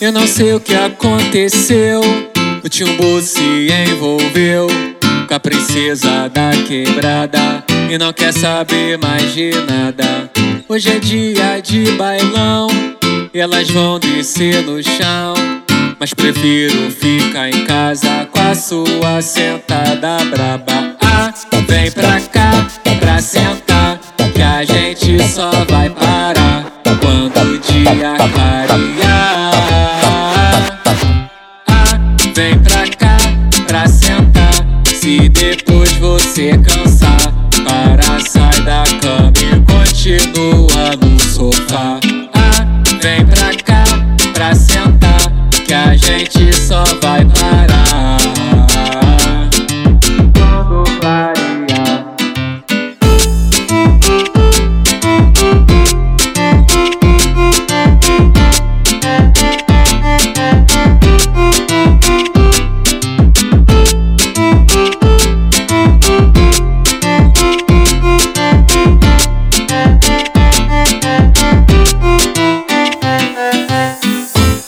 Eu não sei o que aconteceu. O Timbu se envolveu com a princesa da quebrada e não quer saber mais de nada. Hoje é dia de bailão, e elas vão descer no chão. Mas prefiro ficar em casa com a sua sentada braba. Ah, vem pra cá pra sentar, que a gente só vai parar quando o dia clarear. Vem pra cá pra sentar. Se depois você cansar, para sai da cama e continua no sofá. Ah, vem pra cá pra sentar, que a gente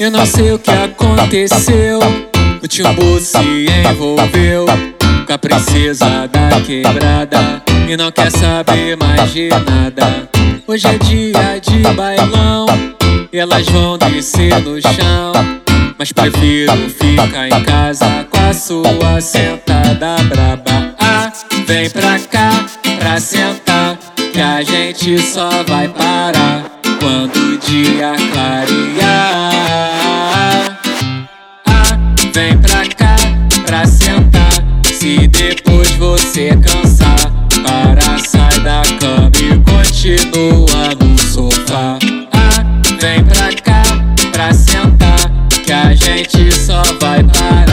Eu não sei o que aconteceu. O Timbu se envolveu com a princesa da quebrada e não quer saber mais de nada. Hoje é dia de bailão, e elas vão descer no chão. Mas prefiro ficar em casa com a sua sentada braba. Ah, vem pra cá pra sentar, que a gente só vai parar quando o dia clarear. você é cansar Para, sai da cama e continua no sofá. Ah, vem pra cá, pra sentar Que a gente só vai parar.